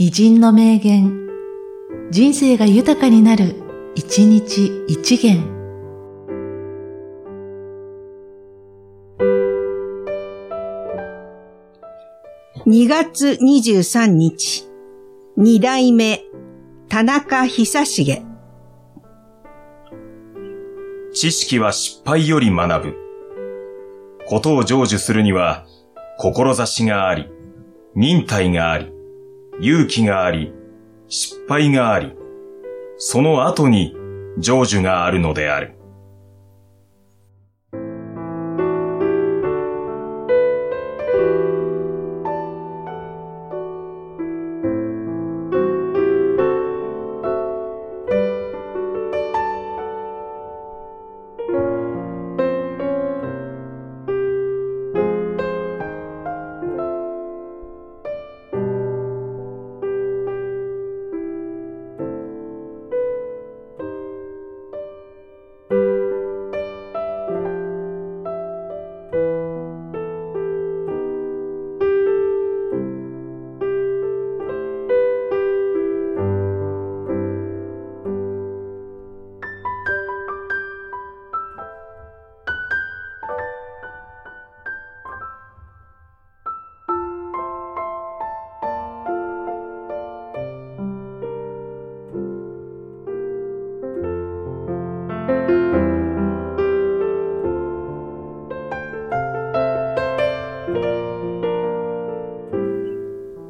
偉人の名言、人生が豊かになる、一日一元。2月23日、二代目、田中久重。知識は失敗より学ぶ。ことを成就するには、志があり、忍耐があり、勇気があり、失敗があり、その後に成就があるのである。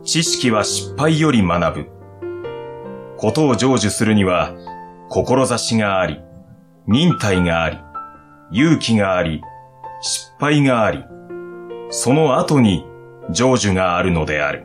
知識は失敗より学ぶ。ことを成就するには、志があり、忍耐があり、勇気があり、失敗があり、その後に成就があるのである。